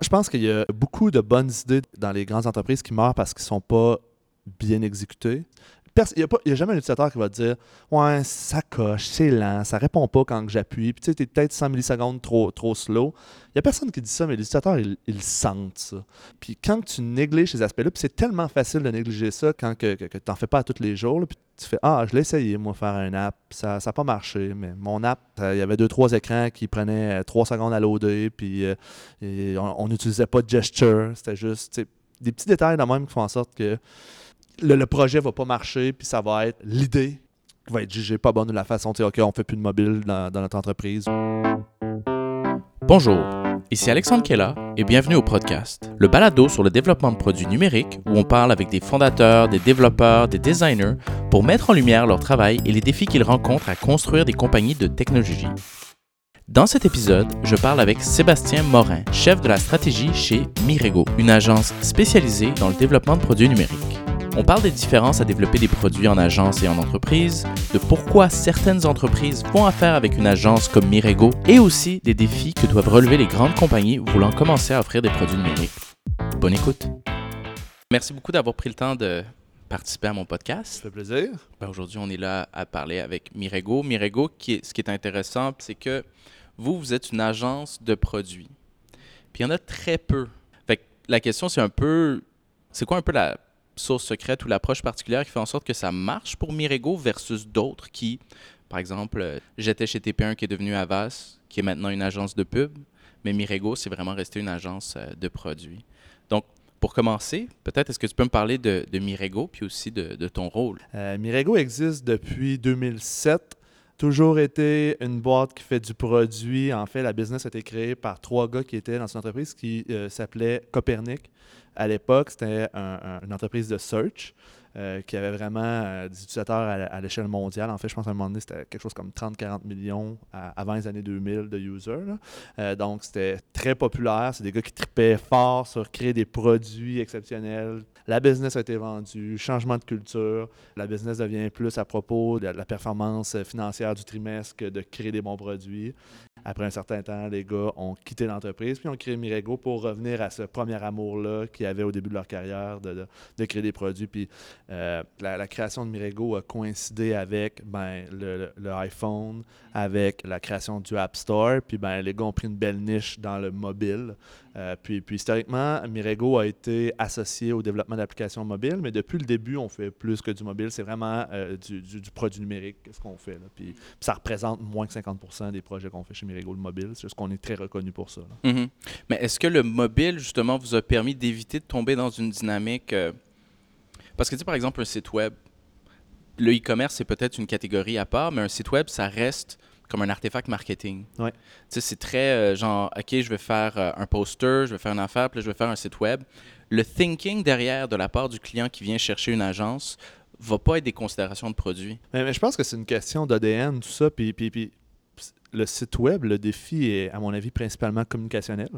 Je pense qu'il y a beaucoup de bonnes idées dans les grandes entreprises qui meurent parce qu'ils ne sont pas bien exécutés. Il n'y a, jamais un utilisateur qui va te dire Ouais, ça coche, c'est lent, ça répond pas quand j'appuie. Puis tu sais, tu es peut-être 100 millisecondes trop, trop slow. Il n'y a personne qui dit ça, mais ils, ils sentent ça. Puis quand tu négliges ces aspects-là, puis c'est tellement facile de négliger ça quand que, tu n'en fais pas tous les jours. puis tu fais Ah, je l'ai essayé, moi, faire un app. Ça n'a pas marché. Mais mon app, euh, il y avait deux, trois écrans qui prenaient euh, trois secondes à loader. Puis euh, on n'utilisait pas de gesture. C'était juste des petits détails de même qui font en sorte que le, projet va pas marcher, puis ça va être l'idée qui va être jugée pas bonne de la façon, on fait plus de mobile dans, notre entreprise. Bonjour, ici Alexandre Kella et bienvenue au podcast, le balado sur le développement de produits numériques où on parle avec des fondateurs, des développeurs, des designers pour mettre en lumière leur travail et les défis qu'ils rencontrent à construire des compagnies de technologie. Dans cet épisode, je parle avec Sébastien Morin, chef de la stratégie chez Mirego, une agence spécialisée dans le développement de produits numériques. On parle des différences à développer des produits en agence et en entreprise, de pourquoi certaines entreprises font affaire avec une agence comme Mirego et aussi des défis que doivent relever les grandes compagnies voulant commencer à offrir des produits numériques. Bonne écoute. Merci beaucoup d'avoir pris le temps de participer à mon podcast. Ça fait plaisir. Ben, aujourd'hui, on est là à parler avec Mirego. Mirego, qui ce qui est intéressant, c'est que vous, vous êtes une agence de produits. Puis il y en a très peu. Fait la question, c'est un peu, c'est quoi un peu la source secrète ou l'approche particulière qui fait en sorte que ça marche pour Mirego versus d'autres qui, par exemple, euh, j'étais chez TP1 qui est devenu Avas, qui est maintenant une agence de pub, mais Mirego, c'est vraiment resté une agence euh, de produits. Donc, pour commencer, peut-être est-ce que tu peux me parler de, Mirego puis aussi de, ton rôle? Euh, Mirego existe depuis 2007 toujours été une boîte qui fait du produit. En fait, la business a été créée par trois gars qui étaient dans une entreprise qui s'appelait Copernic. À l'époque, c'était une entreprise de search. Euh, qui avait vraiment euh, des utilisateurs à, l'échelle mondiale. En fait, je pense qu'à un moment donné, c'était quelque chose comme 30-40 millions avant les années 2000 de users. Euh, donc, c'était très populaire. C'est des gars qui tripaient fort sur créer des produits exceptionnels. La business a été vendue, changement de culture. La business devient plus à propos de la performance financière du trimestre que de créer des bons produits. Après un certain temps, les gars ont quitté l'entreprise puis ont créé Mirego pour revenir à ce premier amour-là qu'ils avaient au début de leur carrière de, créer des produits. Puis euh, la, création de Mirego a coïncidé avec ben, le, le, iPhone, avec la création du App Store. Puis ben, les gars ont pris une belle niche dans le mobile. Euh, puis, historiquement, Mirego a été associé au développement d'applications mobiles, mais depuis le début, on fait plus que du mobile. C'est vraiment euh, du, du, produit numérique, ce qu'on fait. Puis, ça représente moins que 50% des projets qu'on fait chez Mirego, le mobile. C'est juste qu'on est très reconnu pour ça. Mm-hmm. Mais est-ce que le mobile, justement, vous a permis d'éviter de tomber dans une dynamique... Euh, parce que, tu sais, par exemple, un site web, le e-commerce, c'est peut-être une catégorie à part, mais un site web, ça reste comme un artefact marketing. Ouais. C'est très euh, genre, OK, je vais faire euh, un poster, je vais faire une affaire, puis là, je vais faire un site web. Le thinking derrière de la part du client qui vient chercher une agence va pas être des considérations de produit. Mais, je pense que c'est une question d'ADN, tout ça. Puis, puis, puis le site web, le défi est, à mon avis, principalement communicationnel.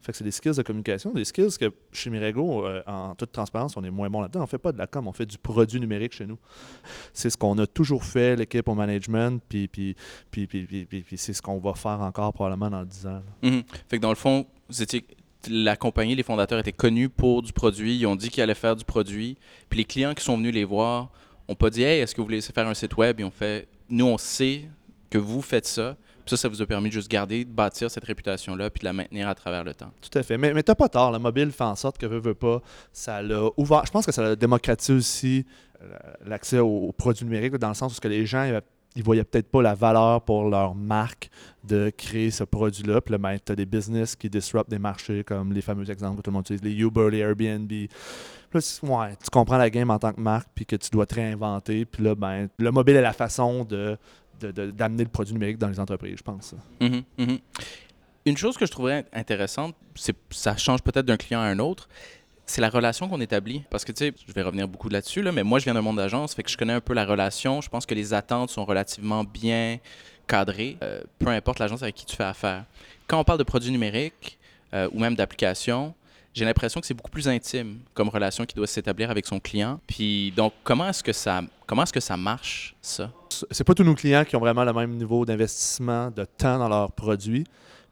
Fait que c'est des skills de communication, des skills que chez Mirego, euh, en toute transparence, on est moins bon là-dedans. On fait pas de la com, on fait du produit numérique chez nous. C'est ce qu'on a toujours fait, l'équipe au management, puis, c'est ce qu'on va faire encore probablement dans 10 ans. Mhm. Fait que dans le fond, vous étiez la compagnie, les fondateurs étaient connus pour du produit, ils ont dit qu'ils allaient faire du produit. Puis les clients qui sont venus les voir n'ont pas dit Hey, est-ce que vous voulez faire un site web? Ils ont fait Nous, on sait que vous faites ça ça, ça vous a permis de juste garder, de bâtir cette réputation-là, puis de la maintenir à travers le temps. Tout à fait. Mais, mais t'as pas tort. Le mobile fait en sorte que veut, veut pas. Ça l'a ouvert. Je pense que ça a démocratisé aussi euh, l'accès aux, produits numériques, dans le sens où les gens ils voyaient peut-être pas la valeur pour leur marque de créer ce produit-là. Puis là, ben, tu as des business qui disruptent des marchés, comme les fameux exemples que tout le monde utilise, les Uber, les Airbnb. Ouais, tu comprends la game en tant que marque, puis que tu dois te réinventer. Puis là, ben, le mobile est la façon de d'amener le produit numérique dans les entreprises, je pense. Mm-hmm, mm-hmm. Une chose que je trouverais intéressante, c'est ça change peut-être d'un client à un autre, c'est la relation qu'on établit. Parce que, tu sais, je vais revenir beaucoup là-dessus, là, mais moi, je viens d'un monde d'agence, fait que je connais un peu la relation. Je pense que les attentes sont relativement bien cadrées, euh, peu importe l'agence avec qui tu fais affaire. Quand on parle de produits numériques euh, ou même d'applications, j'ai l'impression que c'est beaucoup plus intime comme relation qui doit s'établir avec son client. Puis donc, comment est-ce que ça, comment est-ce que ça marche, ça? C'est pas tous nos clients qui ont vraiment le même niveau d'investissement de temps dans leurs produits.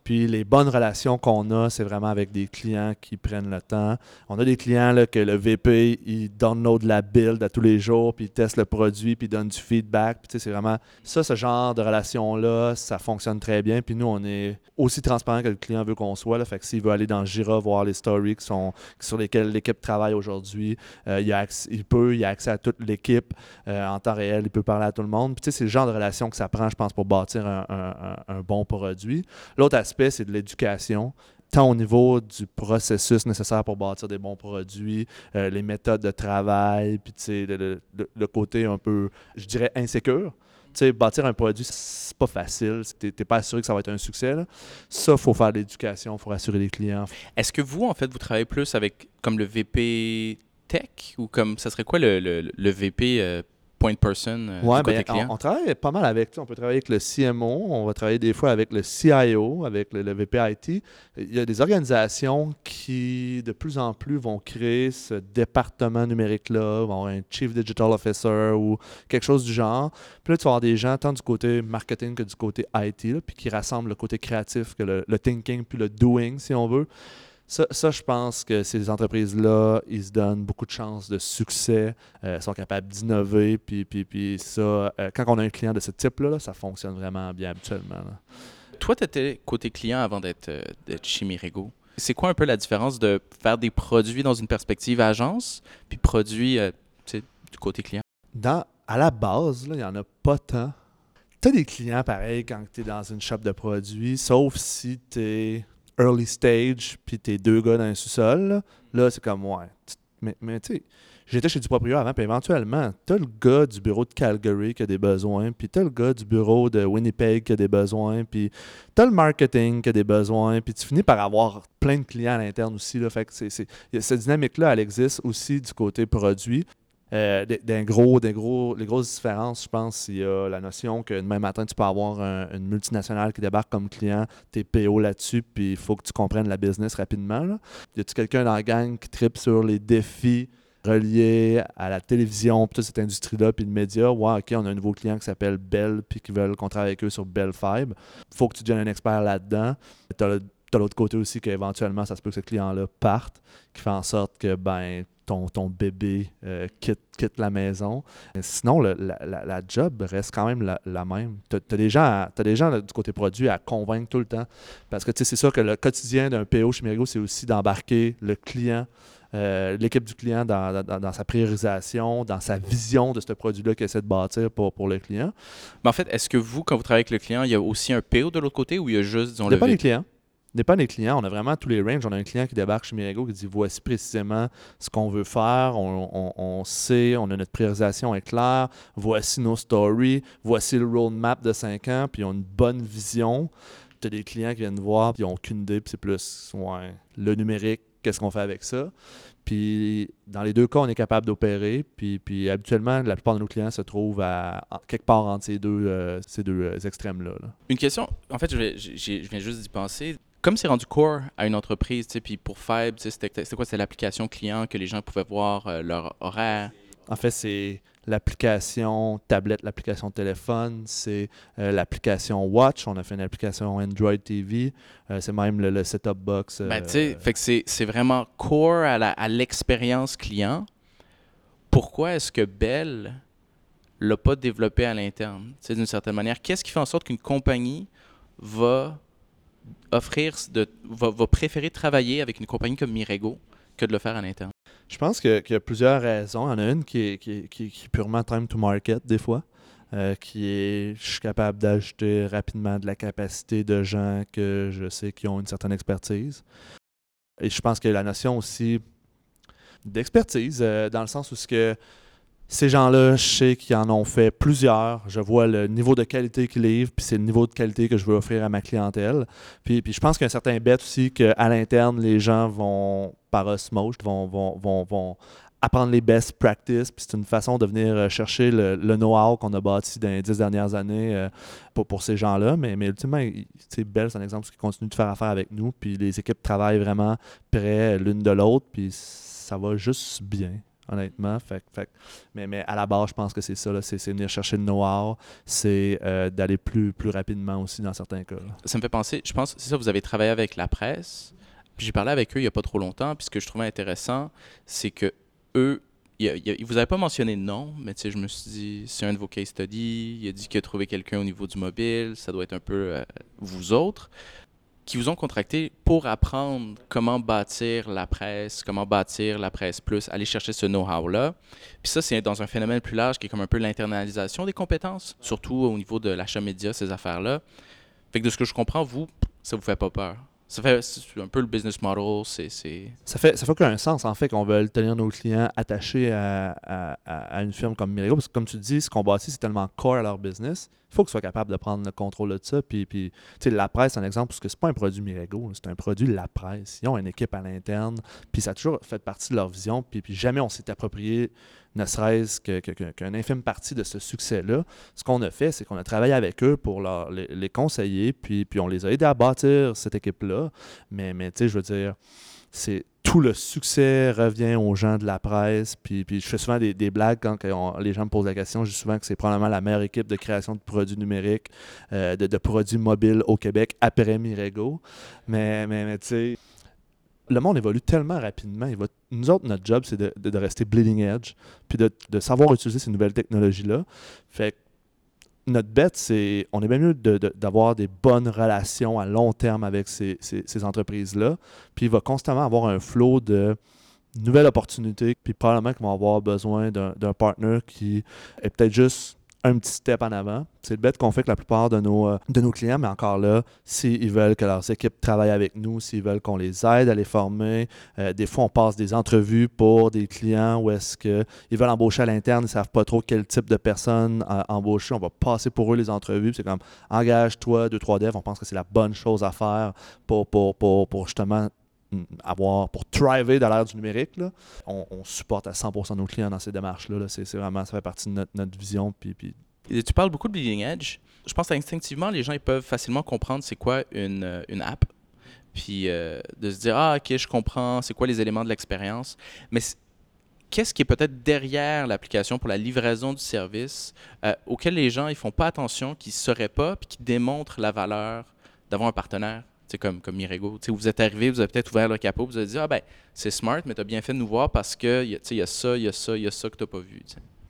Puis les bonnes relations qu'on a, c'est vraiment avec des clients qui prennent le temps. On a des clients là, que le VP, il download la build à tous les jours, puis il teste le produit, puis il donne du feedback. Puis c'est vraiment ça, ce genre de relation-là, ça fonctionne très bien. Puis nous, on est aussi transparent que le client veut qu'on soit. Là. Fait que s'il veut aller dans Jira voir les stories qui sont, sur lesquelles l'équipe travaille aujourd'hui, euh, il, il, peut, il a accès à toute l'équipe euh, en temps réel, il peut parler à tout le monde. Puis c'est le genre de relation que ça prend, je pense, pour bâtir un, un bon produit. L'autre aspect, c'est de l'éducation tant au niveau du processus nécessaire pour bâtir des bons produits, euh, les méthodes de travail, puis le, le, côté un peu, je dirais, insécure. sais, bâtir un produit, c'est pas facile. Tu n'es pas assuré que ça va être un succès. Ça, il faut faire de l'éducation, il faut rassurer les clients. Est-ce que vous, en fait, vous travaillez plus avec comme le VP Tech ou comme ça serait quoi le, le, VP euh, point person euh, ouais, ben, On, travaille pas mal avec, on peut travailler avec le CMO, on va travailler des fois avec le CIO, avec le, VPIT. Il y a des organisations qui, de plus en plus, vont créer ce département numérique-là, vont avoir un Chief Digital Officer ou quelque chose du genre. Puis là, tu vas avoir des gens, tant du côté marketing que du côté IT, puis qui rassemblent le côté créatif que le thinking puis le doing, si on veut. Ça, je pense que ces entreprises-là, ils se donnent beaucoup de chances de succès, euh, sont capables d'innover, puis, puis, puis ça, euh, quand on a un client de ce type-là, ça fonctionne vraiment bien habituellement. Toi, tu étais côté client avant d'être euh, chez Mirego. C'est quoi un peu la différence de faire des produits dans une perspective agence, puis produits du côté client? Dans, à la base, il n'y en a pas tant. Tu as des clients pareils quand tu es dans une shop de produits, sauf si tu es early stage, puis t'es deux gars dans un sous-sol, là, c'est comme, ouais. Mais, mais tu sais, j'étais chez du propriétaire avant, puis éventuellement, t'as le gars du bureau de Calgary qui a des besoins, puis t'as le gars du bureau de Winnipeg qui a des besoins, puis t'as le marketing qui a des besoins, puis tu finis par avoir plein de clients à l'interne aussi. Là, fait que c'est, cette dynamique-là, elle existe aussi du côté produit. Euh, d'un gros, des gros, les grosses différences, je pense, il y a la notion que demain matin, tu peux avoir une multinationale qui débarque comme client, t'es PO là-dessus, puis il faut que tu comprennes la business rapidement. Y a-tu quelqu'un dans la gang qui tripe sur les défis reliés à la télévision, puis toute cette industrie-là, puis le média? Ouais, OK, on a un nouveau client qui s'appelle Bell, puis qui veulent qu'on travaille avec eux sur Bell Fibre. faut que tu deviennes un expert là-dedans. L'autre côté aussi qu'éventuellement, ça se peut que ce client-là parte, qui fait en sorte que, ben, ton, bébé euh, quitte, quitte, la maison. Sinon, la, job reste quand même la, même. Tu as, des gens, des gens du côté produit à convaincre tout le temps. Parce que c'est sûr que le quotidien d'un PO chez Merigo, c'est aussi d'embarquer le client. Euh, l'équipe du client dans, sa priorisation, dans sa vision de ce produit-là qu'il essaie de bâtir pour, pour le client. Mais en fait, est-ce que vous, quand vous travaillez avec le client, il y a aussi un PO de l'autre côté ou il y a juste, disons, le. pas les clients pas des clients. On a vraiment tous les ranges. On a un client qui débarque chez Mirago qui dit voici précisément ce qu'on veut faire. On, sait, on a notre priorisation est claire. Voici nos stories. Voici le roadmap de 5 ans. Puis ils ont une bonne vision. Tu as des clients qui viennent voir, puis ils n'ont aucune idée. Puis c'est plus ouais, le numérique, qu'est-ce qu'on fait avec ça. Puis dans les deux cas, on est capable d'opérer. Puis, puis habituellement, la plupart de nos clients se trouvent à, quelque part entre ces deux, euh, deux euh, extrêmes-là. Une question, en fait, je, je viens juste d'y penser comme c'est rendu core à une entreprise, puis pour Fibe, c'était quoi? C'est l'application client que les gens pouvaient voir euh, leur horaire? En fait, c'est l'application tablette, l'application téléphone, c'est euh, l'application Watch. On a fait une application Android TV. Euh, c'est même le, setup box. Ben, tu sais, fait que c'est vraiment core à l'expérience client. Pourquoi est-ce que Bell l'a pas développé à l'interne, d'une certaine manière? Qu'est-ce qui fait en sorte qu'une compagnie va offrir, de, va, préférer travailler avec une compagnie comme Mirego que de le faire à l'interne? Je pense qu'il y a plusieurs raisons. Il y en a une qui est, purement time to market, des fois. Euh, qui est je suis capable d'ajouter rapidement de la capacité de gens que je sais qui ont une certaine expertise. Et je pense que la notion aussi d'expertise, euh, dans le sens où ce que ces gens-là, je sais qu'ils en ont fait plusieurs. Je vois le niveau de qualité qu'ils livrent, puis c'est le niveau de qualité que je veux offrir à ma clientèle. Puis, puis je pense qu'il y a un certain bête aussi qu'à l'interne, les gens vont, par osmose, vont, vont, vont, vont apprendre les best practices. Puis c'est une façon de venir euh, chercher le, know-how qu'on a bâti dans les dix dernières années euh, pour, pour, ces gens-là. Mais, mais ultimement, c'est Bell, c'est un exemple qui continue de faire affaire avec nous. Puis les équipes travaillent vraiment près l'une de l'autre. Puis ça va juste bien honnêtement. Fait, fait, mais, à la base, je pense que c'est ça. C'est venir chercher le know-how. C'est euh, d'aller plus, rapidement aussi dans certains cas. Ça me fait penser, je pense, c'est ça, vous avez travaillé avec la presse. J'ai parlé avec eux il n'y a pas trop longtemps. Puis ce que je trouvais intéressant, c'est que eux, il, vous avez pas mentionné de nom, mais je me suis dit, c'est un de vos case studies. Il a dit qu'il a trouvé quelqu'un au niveau du mobile. Ça doit être un peu euh, vous autres qui vous ont contracté pour apprendre comment bâtir la presse, comment bâtir la presse plus, aller chercher ce know-how-là. Puis ça, c'est dans un phénomène plus large qui est comme un peu l'internalisation des compétences, surtout au niveau de l'achat média, ces affaires-là. Fait que de ce que je comprends, vous, ça vous fait pas peur. Ça fait un peu le business model. Ça fait ça fait aucun sens, en fait, qu'on veut tenir nos clients attachés à, à, une firme comme Mirego. Parce que, comme tu dis, ce qu'on bâtit, c'est tellement core à leur business. Il faut qu'ils soient capables de prendre le contrôle de ça. Puis, puis la presse, c'est un exemple, parce que c'est pas un produit Mirego, c'est un produit de la presse. Ils ont une équipe à l'interne, puis ça a toujours fait partie de leur vision. Puis, puis jamais on s'est approprié ne serait-ce qu'une infime partie de ce succès-là. Ce qu'on a fait, c'est qu'on a travaillé avec eux pour leur, les, conseiller, puis, puis on les a aidés à bâtir cette équipe-là. Mais, mais tu sais, je veux dire, c'est tout le succès revient aux gens de la presse. Puis, puis je fais souvent des, blagues quand les gens me posent la question. Je dis souvent que c'est probablement la meilleure équipe de création de produits numériques, euh, de, produits mobiles au Québec après Mirego. Mais, mais tu sais, le monde évolue tellement rapidement. Il va, nous autres, notre job, c'est de, rester bleeding edge, puis de, savoir utiliser ces nouvelles technologies-là. Fait notre bête, c'est on est bien mieux d'avoir des bonnes relations à long terme avec ces, ces entreprises-là. Puis il va constamment avoir un flot de nouvelles opportunités, puis probablement qu'ils vont avoir besoin d'un partner qui est peut-être juste un petit step en avant. C'est le bête qu'on fait avec la plupart de nos, euh, de nos clients, mais encore là, s'ils veulent que leurs équipes travaillent avec nous, s'ils veulent qu'on les aide à les former, euh, des fois on passe des entrevues pour des clients où est-ce qu'ils veulent embaucher à l'interne, ils ne savent pas trop quel type de personne euh, embaucher. On va passer pour eux les entrevues. C'est comme engage-toi, deux, trois devs, on pense que c'est la bonne chose à faire pour, pour, pour justement avoir pour thriver dans l'ère du numérique. On, supporte à 100% nos clients dans ces démarches-là. C'est, vraiment, ça fait partie de notre, vision. Puis, tu parles beaucoup de bleeding edge. Je pense qu'instinctivement, les gens ils peuvent facilement comprendre c'est quoi une, euh, une app. Puis euh, de se dire, ah, ok, je comprends, c'est quoi les éléments de l'expérience. Mais qu'est-ce qui est peut-être derrière l'application pour la livraison du service euh, auquel les gens ils font pas attention, qui ne sauraient pas, puis qui démontrent la valeur d'avoir un partenaire? Comme, comme Mirego. vous êtes arrivé, vous avez peut-être ouvert le capot, vous avez dit Ah ben, c'est smart, mais tu as bien fait de nous voir parce que y, y a ça, il y a ça, il y a ça que tu n'as pas vu.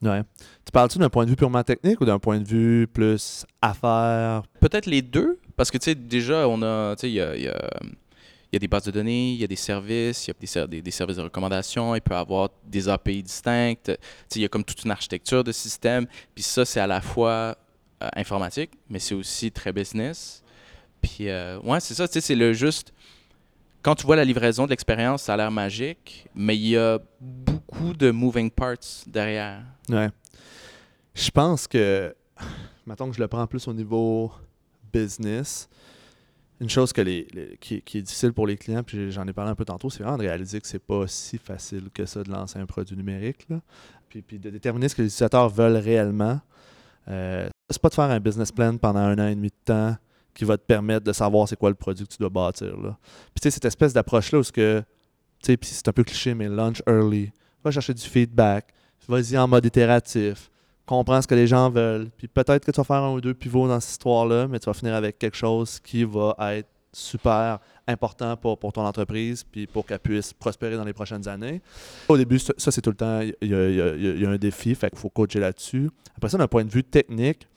Ouais. Tu parles-tu d'un point de vue purement technique ou d'un point de vue plus affaires? Peut-être les deux, parce que déjà, on a. Il y a, y a des bases de données, il y a des services, il y a des, des, services de recommandation, il peut y avoir des API distinctes, il y a comme toute une architecture de système. Puis ça, c'est à la fois euh, informatique, mais c'est aussi très business. Puis, euh, ouais, c'est ça, tu sais, c'est le juste. Quand tu vois la livraison de l'expérience, ça a l'air magique, mais il y a beaucoup de moving parts derrière. Ouais. Je pense que, maintenant que je le prends plus au niveau business, une chose que les, qui, est difficile pour les clients, puis j'en ai parlé un peu tantôt, c'est vraiment de réaliser que c'est pas si facile que ça de lancer un produit numérique. Là. Puis, puis de déterminer ce que les utilisateurs veulent réellement. Euh, c'est pas de faire un business plan pendant un an et demi de temps qui va te permettre de savoir c'est quoi le produit que tu dois bâtir. Là. Puis tu sais, cette espèce d'approche-là où que, tu sais, c'est un peu cliché, mais launch early, va chercher du feedback, vas-y en mode itératif, comprends ce que les gens veulent, puis peut-être que tu vas faire un ou deux pivots dans cette histoire-là, mais tu vas finir avec quelque chose qui va être super important pour, pour ton entreprise puis pour qu'elle puisse prospérer dans les prochaines années. Au début, ça, c'est tout le temps, il y, y, a un défi, fait qu'il faut coacher là-dessus. Après ça, d'un point de vue technique,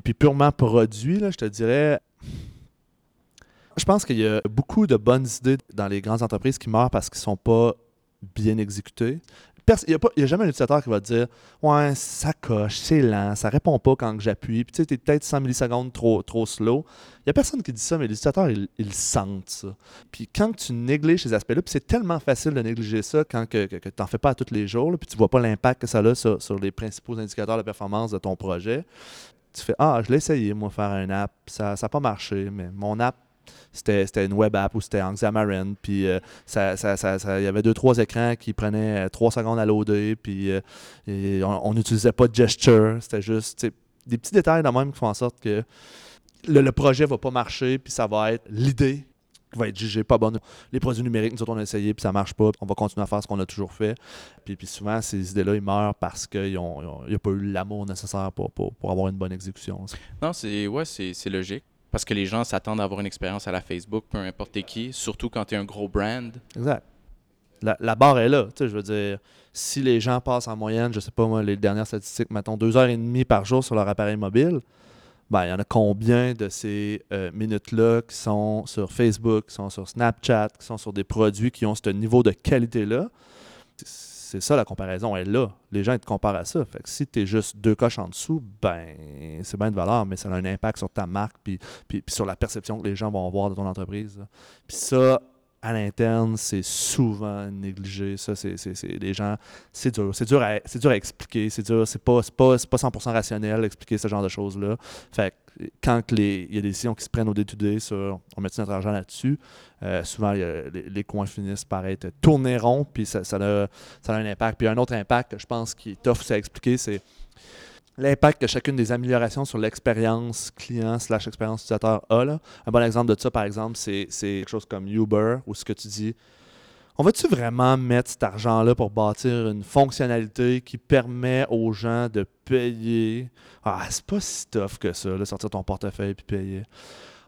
puis, purement produit, là, je te dirais, je pense qu'il y a beaucoup de bonnes idées dans les grandes entreprises qui meurent parce qu'ils ne sont pas bien exécutées. Il n'y a, jamais un utilisateur qui va te dire Ouais, ça coche, c'est lent, ça répond pas quand j'appuie, puis tu sais, es peut-être 100 millisecondes trop, trop slow. Il n'y a personne qui dit ça, mais les utilisateurs, ils, sentent ça. Puis quand tu négliges ces aspects-là, puis c'est tellement facile de négliger ça quand que, tu n'en fais pas à tous les jours, puis tu vois pas l'impact que ça a sur, sur, les principaux indicateurs de performance de ton projet tu fais Ah, je l'ai essayé, moi, faire un app. Ça n'a pas marché, mais mon app, c'était une web app ou c'était en Xamarin. Puis euh, ça, il y avait deux, trois écrans qui prenaient euh, trois secondes à loader. Puis euh, on n'utilisait pas de gesture. C'était juste des petits détails de même qui font en sorte que le, projet ne va pas marcher. Puis ça va être l'idée va être jugée pas bonne. Les produits numériques, nous autres, on a essayé, puis ça marche pas. On va continuer à faire ce qu'on a toujours fait. Puis, puis souvent, ces idées-là, ils meurent parce qu'il n'y a pas eu l'amour nécessaire pour, pour, pour, avoir une bonne exécution. Non, c'est ouais, c'est logique. Parce que les gens s'attendent à avoir une expérience à la Facebook, peu importe qui, surtout quand tu es un gros brand. Exact. La, la barre est là. Je veux dire, si les gens passent en moyenne, je sais pas moi, les dernières statistiques, mettons deux heures et demie par jour sur leur appareil mobile, ben, il y en a combien de ces euh, minutes-là qui sont sur Facebook, qui sont sur Snapchat, qui sont sur des produits qui ont ce niveau de qualité-là? C'est ça la comparaison, elle est là. Les gens te comparent à ça. Fait que si tu es juste deux coches en dessous, ben c'est bien de valeur, mais ça a un impact sur ta marque puis, sur la perception que les gens vont avoir de ton entreprise. Puis ça, à l'interne, c'est souvent négligé. Ça, c'est, les gens, c'est dur. C'est dur à, dur à expliquer. C'est dur, c'est pas, pas, pas 100% rationnel d'expliquer ce genre de choses-là. Fait quand il y a des décisions qui se prennent au day sur on met notre argent là-dessus, euh, souvent les, coins finissent par être tournés ronds, puis ça, ça, a, ça a un impact. Puis un autre impact que je pense qui est tough à expliquer, c'est l'impact que chacune des améliorations sur l'expérience client slash expérience utilisateur a. Là. Un bon exemple de ça, par exemple, c'est quelque chose comme Uber, où ce que tu dis, on va-tu vraiment mettre cet argent-là pour bâtir une fonctionnalité qui permet aux gens de payer? Ah, c'est pas si tough que ça, là, sortir ton portefeuille et payer.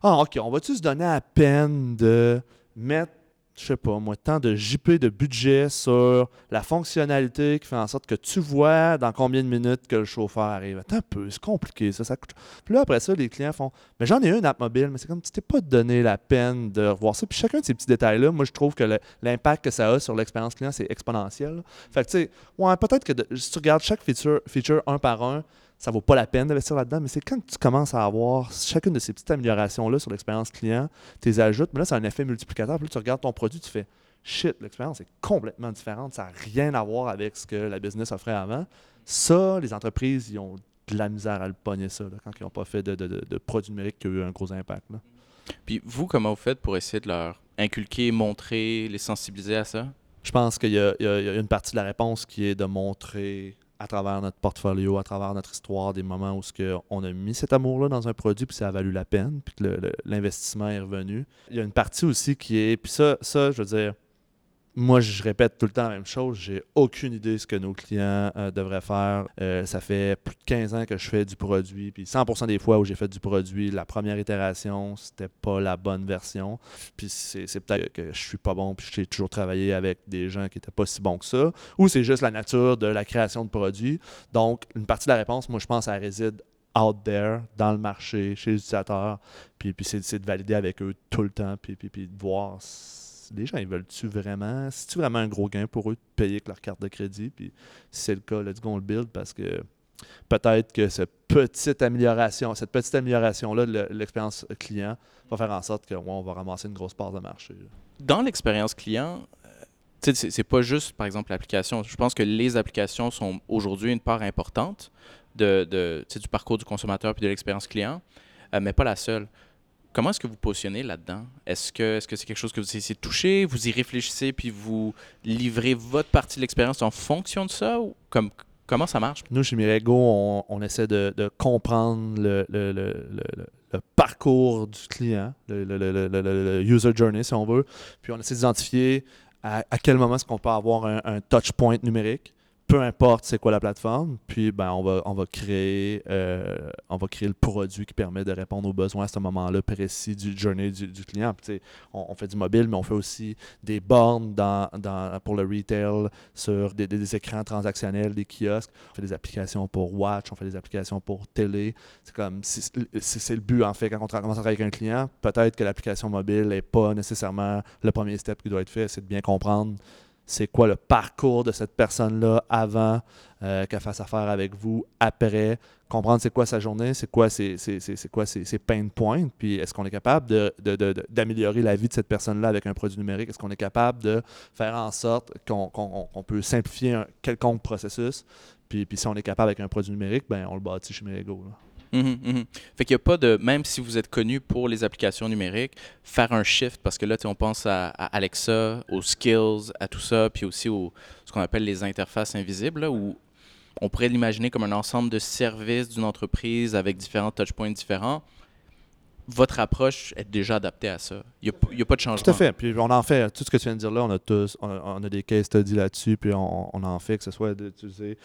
Ah, ok, on va-tu se donner à peine de mettre je sais pas, moi, tant de JP de budget sur la fonctionnalité qui fait en sorte que tu vois dans combien de minutes que le chauffeur arrive. Attends un peu, c'est compliqué, ça, ça coûte. Puis là, après ça, les clients font Mais j'en ai une app mobile, mais c'est comme tu t'es pas donné la peine de revoir ça. Puis chacun de ces petits détails-là, moi, je trouve que l'impact que ça a sur l'expérience client, c'est exponentiel. Fait que, tu sais, ouais, peut-être que si tu regardes chaque feature, feature un par un, ça vaut pas la peine d'investir là-dedans, mais c'est quand tu commences à avoir chacune de ces petites améliorations-là sur l'expérience client, tu les ajoutes, mais là, c'est un effet multiplicateur. Puis là, tu regardes ton produit, tu fais shit, l'expérience est complètement différente, ça n'a rien à voir avec ce que la business offrait avant. Ça, les entreprises, ils ont de la misère à le pogner, ça, quand ils n'ont pas fait de, de, produits numériques qui ont eu un gros impact. Puis vous, comment vous faites pour essayer de leur inculquer, montrer, les sensibiliser à ça? Je pense qu'il y, y, a une partie de la réponse qui est de montrer à travers notre portfolio, à travers notre histoire, des moments où ce on a mis cet amour-là dans un produit, puis ça a valu la peine, puis que l'investissement est revenu. Il y a une partie aussi qui est, puis ça, je veux dire, moi, je répète tout le temps la même chose. J'ai aucune idée de ce que nos clients euh, devraient faire. Euh, ça fait plus de 15 ans que je fais du produit. Puis 100% des fois où j'ai fait du produit, la première itération, c'était pas la bonne version. Puis c'est peut-être que je suis pas bon, puis j'ai toujours travaillé avec des gens qui étaient pas si bons que ça. Ou c'est juste la nature de la création de produits. Donc, une partie de la réponse, moi, je pense, elle réside out there, dans le marché, chez les utilisateurs. Puis, puis c'est de valider avec eux tout le temps, puis, puis, puis de voir les gens, ils veulent-tu vraiment, c'est-tu vraiment un gros gain pour eux de payer avec leur carte de crédit? Puis si c'est le cas, let's go, on le build parce que peut-être que cette petite amélioration, cette petite amélioration-là de l'expérience client va faire en sorte qu'on va ramasser une grosse part de marché. Dans l'expérience client, euh, c'est pas juste, par exemple, l'application. Je pense que les applications sont aujourd'hui une part importante de, de du parcours du consommateur puis de l'expérience client, euh, mais pas la seule. Comment est-ce que vous positionnez là-dedans? Est-ce que c'est -ce c'est quelque chose que vous essayez de toucher, vous y réfléchissez, puis vous livrez votre partie de l'expérience en fonction de ça? Ou comme, comment ça marche? Nous, chez Mirego, on, essaie de, comprendre le, parcours du client, le, user journey, si on veut. Puis on essaie d'identifier à, à, quel moment est-ce qu'on peut avoir un, un touch point numérique peu importe c'est quoi la plateforme, puis ben, on, va, on, va créer, euh, on va créer le produit qui permet de répondre aux besoins à ce moment-là précis du journey du, client. on, fait du mobile, mais on fait aussi des bornes pour le retail sur des, des, écrans transactionnels, des kiosques. On fait des applications pour Watch, on fait des applications pour télé. C'est comme c'est le but en fait quand on commence à travailler avec un client. Peut-être que l'application mobile n'est pas nécessairement le premier step qui doit être fait, c'est de bien comprendre c'est quoi le parcours de cette personne-là avant euh, qu'elle fasse affaire avec vous, après, comprendre c'est quoi sa journée, c'est quoi ses, c'est quoi ses, pain points, puis est-ce qu'on est capable d'améliorer de, la vie de cette personne-là avec un produit numérique, est-ce qu'on est capable de faire en sorte qu'on peut simplifier un quelconque processus, puis, puis si on est capable avec un produit numérique, ben on le bâtit chez Mhm, mhm. Fait qu'il n'y a pas de, même si vous êtes connu pour les applications numériques, faire un shift, parce que là, on pense à, Alexa, aux skills, à tout ça, puis aussi aux ce qu'on appelle les interfaces invisibles, où on pourrait l'imaginer comme un ensemble de services d'une entreprise avec différents touchpoints différents. votre approche est déjà adaptée à ça. Il n'y a, pas de changement. Tout à fait. Puis on en fait, tout ce que tu viens de dire là, on a tous, on a, des case studies là-dessus, puis on, on, en fait, que ce soit d'utiliser,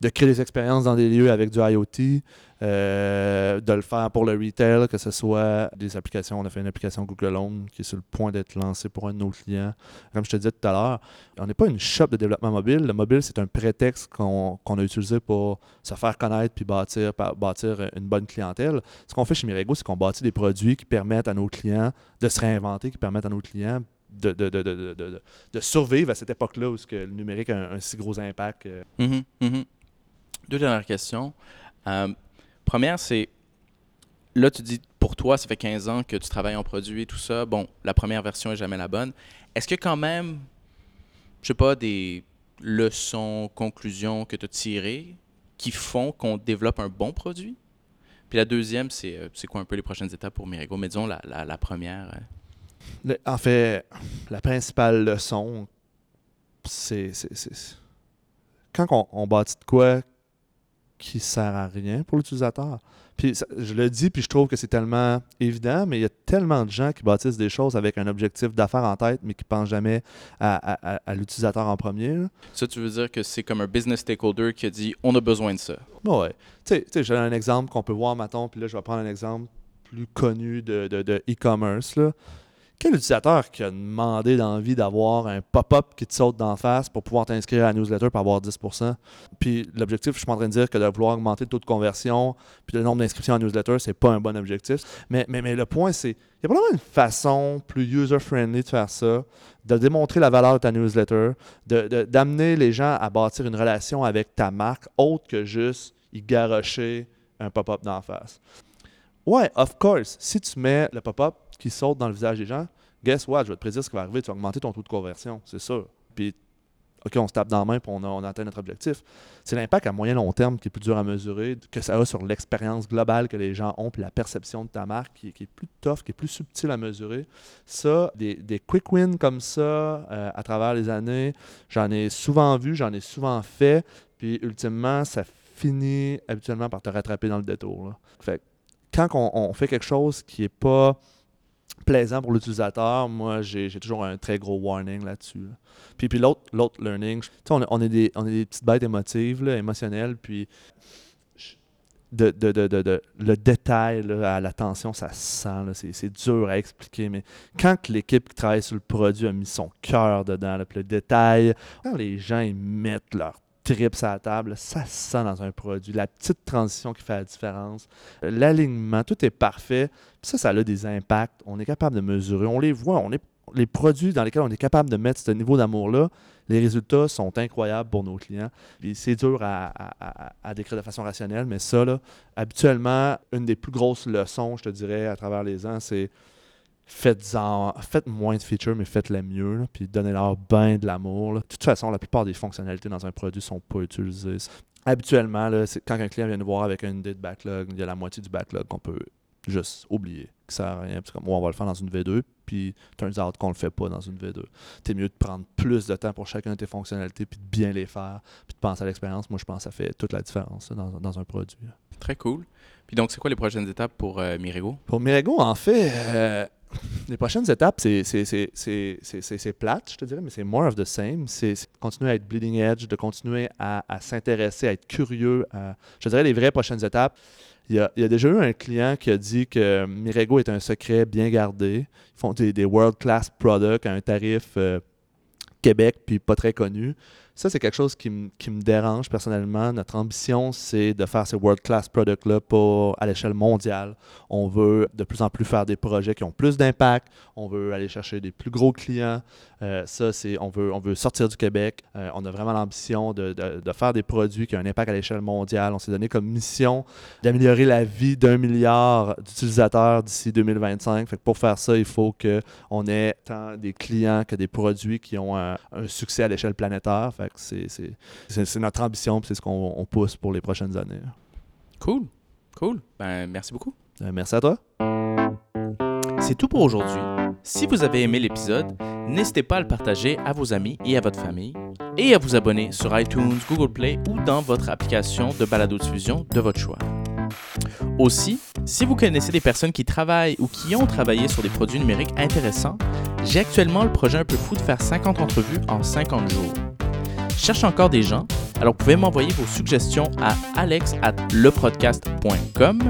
de créer des expériences dans des lieux avec du IoT, de le faire pour le retail, que ce soit des applications. On a fait une application Google Home qui est sur le point d'être lancée pour un de nos clients. Comme je te disais tout à l'heure, on n'est pas une shop de développement mobile. Le mobile, c'est un prétexte qu'on a utilisé pour se faire connaître puis bâtir, bâtir une bonne clientèle. Ce qu'on fait chez Mirego, c'est qu'on bâtit des produits qui permettent à nos clients de se réinventer, qui permettent à nos clients de, de, de, de survivre à cette époque-là où que le numérique a un, si gros impact. Euh. Mm-hmm, mm-hmm. Deux dernières questions. Euh, Première, c'est là, tu dis pour toi, ça fait 15 ans que tu travailles en produit et tout ça. Bon, la première version est jamais la bonne. Est-ce que quand même, je sais pas, des leçons, conclusions que tu as tirées qui font qu'on développe un bon produit? Puis la deuxième, c'est euh, quoi un peu les prochaines étapes pour Mirigo? Mais disons la, la, première. Euh. en fait, la principale leçon, c'est quand on, on bâtit de quoi qui sert à rien pour l'utilisateur. Puis je le dis, puis je trouve que c'est tellement évident, mais il y a tellement de gens qui bâtissent des choses avec un objectif d'affaires en tête, mais qui ne pensent jamais à, l'utilisateur en premier. Ça, tu veux dire que c'est comme un business stakeholder qui a dit on a besoin de ça. Oui. Tu sais, j'ai un exemple qu'on peut voir, maintenant, puis là, je vais prendre un exemple plus connu de e-commerce. De, quel utilisateur qui a demandé d'envie d'avoir un pop-up qui te saute d'en face pour pouvoir t'inscrire à la newsletter pour avoir 10% Puis l'objectif, je suis en train de dire que de vouloir augmenter le taux de conversion puis le nombre d'inscriptions à newsletter, c'est pas un bon objectif. Mais, mais, mais le point, c'est il y a probablement une façon plus user-friendly de faire ça, de démontrer la valeur de ta newsletter, d'amener les gens à bâtir une relation avec ta marque autre que juste y garocher un pop-up d'en face. Ouais, of course, si tu mets le pop-up qui saute dans le visage des gens, guess what, je vais te prédire ce qui va arriver, tu vas augmenter ton taux de conversion, c'est sûr. Puis, OK, on se tape dans la main et on, atteint notre objectif. C'est l'impact à moyen long terme qui est plus dur à mesurer, que ça a sur l'expérience globale que les gens ont, puis la perception de ta marque qui, est plus tough, qui est plus subtile à mesurer. Ça, des, quick wins comme ça, euh, à travers les années, j'en ai souvent vu, j'en ai souvent fait, puis ultimement, ça finit habituellement par te rattraper dans le détour. Quand on, fait quelque chose qui n'est pas plaisant pour l'utilisateur, moi, j'ai toujours un très gros warning là-dessus. Puis, puis l'autre learning, on, on, est des, on est des petites bêtes émotives, émotionnelles, puis de, de, de, le détail à l'attention, ça se sent. C'est dur à expliquer, mais quand l'équipe qui travaille sur le produit a mis son cœur dedans, le détail, quand les gens ils mettent leur trips à la table, ça se sent dans un produit. La petite transition qui fait la différence, l'alignement, tout est parfait. ça, ça a des impacts. On est capable de mesurer, on les voit. On les produits dans lesquels on est capable de mettre ce niveau d'amour-là, les résultats sont incroyables pour nos clients. C'est dur à, décrire de façon rationnelle, mais ça, habituellement, une des plus grosses leçons, je te dirais, à travers les ans, c'est faites-en, faites moins de features, mais faites-les mieux, puis donnez-leur bien de l'amour. De toute façon, la plupart des fonctionnalités dans un produit ne sont pas utilisées. Habituellement, là, quand un client vient nous voir avec une idée de backlog, il y a la moitié du backlog qu'on peut juste oublier, qui sert à rien. comme, on va le faire dans une V2, puis turns out qu'on le fait pas dans une V2. C'est mieux de prendre plus de temps pour chacune de tes fonctionnalités, puis de bien les faire, puis de penser à l'expérience. Moi, je pense que ça fait toute la différence dans, un produit. Très cool. Puis donc, c'est quoi les prochaines étapes pour euh, Mirego? Pour Mirego, en fait, euh, les prochaines étapes, c'est plate, je te dirais, mais c'est more of the same. C'est continuer à être bleeding edge, de continuer à, s'intéresser, à être curieux. je te dirais les vraies prochaines étapes. Il y, a, déjà eu un client qui a dit que Mirego est un secret bien gardé. Ils font des, world-class products à un tarif euh, Québec, puis pas très connu. Ça, c'est quelque chose qui, me dérange personnellement. Notre ambition, c'est de faire ces world-class products-là à l'échelle mondiale. On veut de plus en plus faire des projets qui ont plus d'impact. On veut aller chercher des plus gros clients. Euh, ça, c'est on veut, on veut sortir du Québec. Euh, on a vraiment l'ambition de, faire des produits qui ont un impact à l'échelle mondiale. On s'est donné comme mission d'améliorer la vie d'un milliard d'utilisateurs d'ici 2025. Fait pour faire ça, il faut qu'on ait tant des clients que des produits qui ont un, succès à l'échelle planétaire c'est notre ambition, c'est ce qu'on pousse pour les prochaines années. Cool, cool. Ben, merci beaucoup. Euh, merci à toi. C'est tout pour aujourd'hui. Si vous avez aimé l'épisode, n'hésitez pas à le partager à vos amis et à votre famille et à vous abonner sur iTunes, Google Play ou dans votre application de balado-diffusion de votre choix. Aussi, si vous connaissez des personnes qui travaillent ou qui ont travaillé sur des produits numériques intéressants, j'ai actuellement le projet un peu fou de faire 50 entrevues en 50 jours. Cherche encore des gens, alors vous pouvez m'envoyer vos suggestions à alex at lepodcast.com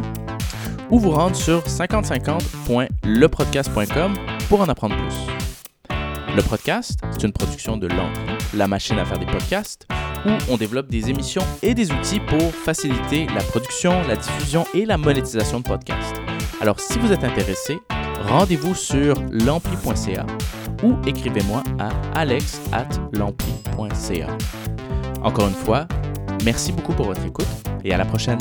ou vous rendre sur 5050.lepodcast.com pour en apprendre plus. Le podcast, c'est une production de L'Ampli, la machine à faire des podcasts, où on développe des émissions et des outils pour faciliter la production, la diffusion et la monétisation de podcasts. Alors si vous êtes intéressé, rendez-vous sur l'ampli.ca ou écrivez-moi à alex. Encore une fois, merci beaucoup pour votre écoute et à la prochaine.